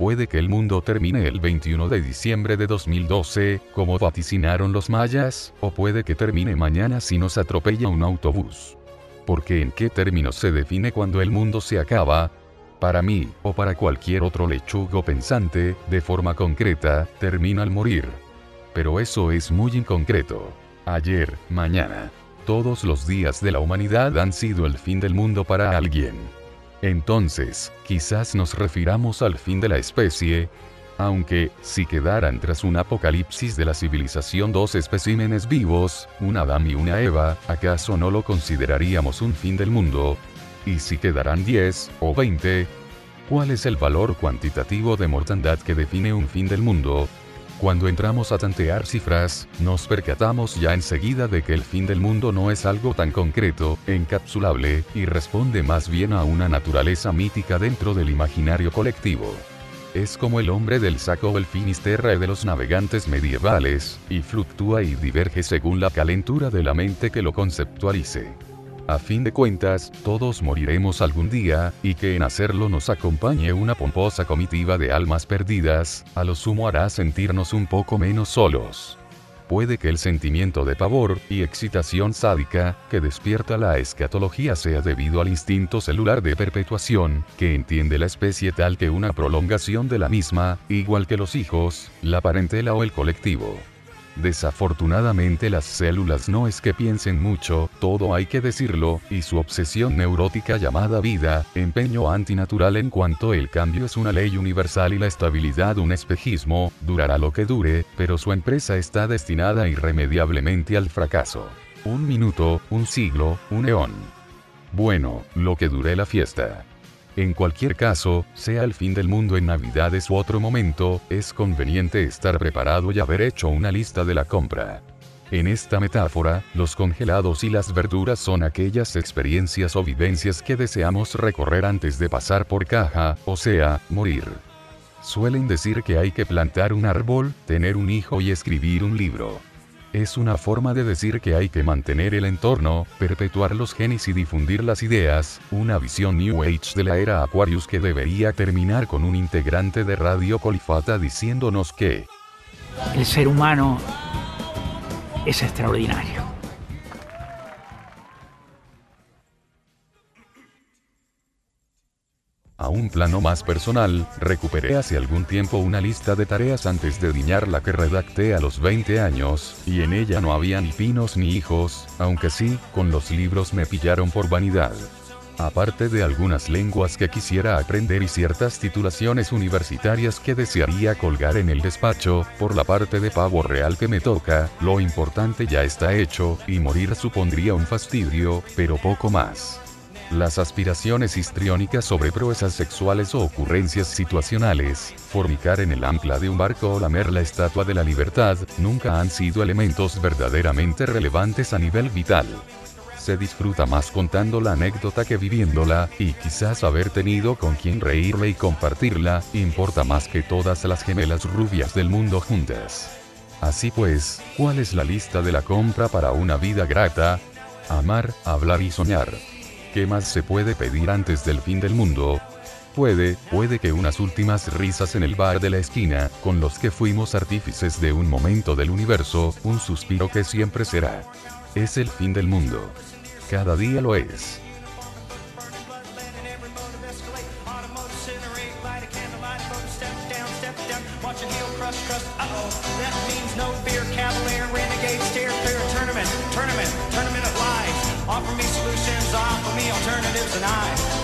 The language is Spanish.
Puede que el mundo termine el 21 de diciembre de 2012, como vaticinaron los mayas, o puede que termine mañana si nos atropella un autobús. Porque en qué términos se define cuando el mundo se acaba, para mí, o para cualquier otro lechugo pensante, de forma concreta, termina al morir. Pero eso es muy inconcreto. Ayer, mañana. Todos los días de la humanidad han sido el fin del mundo para alguien. Entonces, quizás nos refiramos al fin de la especie, aunque, si quedaran tras un apocalipsis de la civilización dos especímenes vivos, un Adán y una Eva, ¿acaso no lo consideraríamos un fin del mundo? Y si quedarán 10 o 20, ¿cuál es el valor cuantitativo de mortandad que define un fin del mundo? Cuando entramos a tantear cifras, nos percatamos ya enseguida de que el fin del mundo no es algo tan concreto, encapsulable, y responde más bien a una naturaleza mítica dentro del imaginario colectivo. Es como el hombre del saco o el finisterre de los navegantes medievales, y fluctúa y diverge según la calentura de la mente que lo conceptualice. A fin de cuentas, todos moriremos algún día, y que en hacerlo nos acompañe una pomposa comitiva de almas perdidas, a lo sumo hará sentirnos un poco menos solos. Puede que el sentimiento de pavor y excitación sádica que despierta la escatología sea debido al instinto celular de perpetuación, que entiende la especie tal que una prolongación de la misma, igual que los hijos, la parentela o el colectivo. Desafortunadamente las células no es que piensen mucho, todo hay que decirlo, y su obsesión neurótica llamada vida, empeño antinatural en cuanto el cambio es una ley universal y la estabilidad un espejismo, durará lo que dure, pero su empresa está destinada irremediablemente al fracaso. Un minuto, un siglo, un eón. Bueno, lo que dure la fiesta. En cualquier caso, sea el fin del mundo en Navidades u otro momento, es conveniente estar preparado y haber hecho una lista de la compra. En esta metáfora, los congelados y las verduras son aquellas experiencias o vivencias que deseamos recorrer antes de pasar por caja, o sea, morir. Suelen decir que hay que plantar un árbol, tener un hijo y escribir un libro. Es una forma de decir que hay que mantener el entorno, perpetuar los genes y difundir las ideas, una visión New Age de la era Aquarius que debería terminar con un integrante de Radio Colifata diciéndonos que el ser humano es extraordinario. A un plano más personal, recuperé hace algún tiempo una lista de tareas antes de diñar la que redacté a los 20 años, y en ella no había ni pinos ni hijos, aunque sí, con los libros me pillaron por vanidad. Aparte de algunas lenguas que quisiera aprender y ciertas titulaciones universitarias que desearía colgar en el despacho, por la parte de pavo real que me toca, lo importante ya está hecho, y morir supondría un fastidio, pero poco más. Las aspiraciones histriónicas sobre proezas sexuales o ocurrencias situacionales, formicar en el ancla de un barco o lamer la estatua de la libertad, nunca han sido elementos verdaderamente relevantes a nivel vital. Se disfruta más contando la anécdota que viviéndola, y quizás haber tenido con quien reírle y compartirla, importa más que todas las gemelas rubias del mundo juntas. Así pues, ¿cuál es la lista de la compra para una vida grata? Amar, hablar y soñar. ¿Qué más se puede pedir antes del fin del mundo? Puede, puede que unas últimas risas en el bar de la esquina, con los que fuimos artífices de un momento del universo, un suspiro que siempre será. Es el fin del mundo. Cada día lo es. alternatives and I.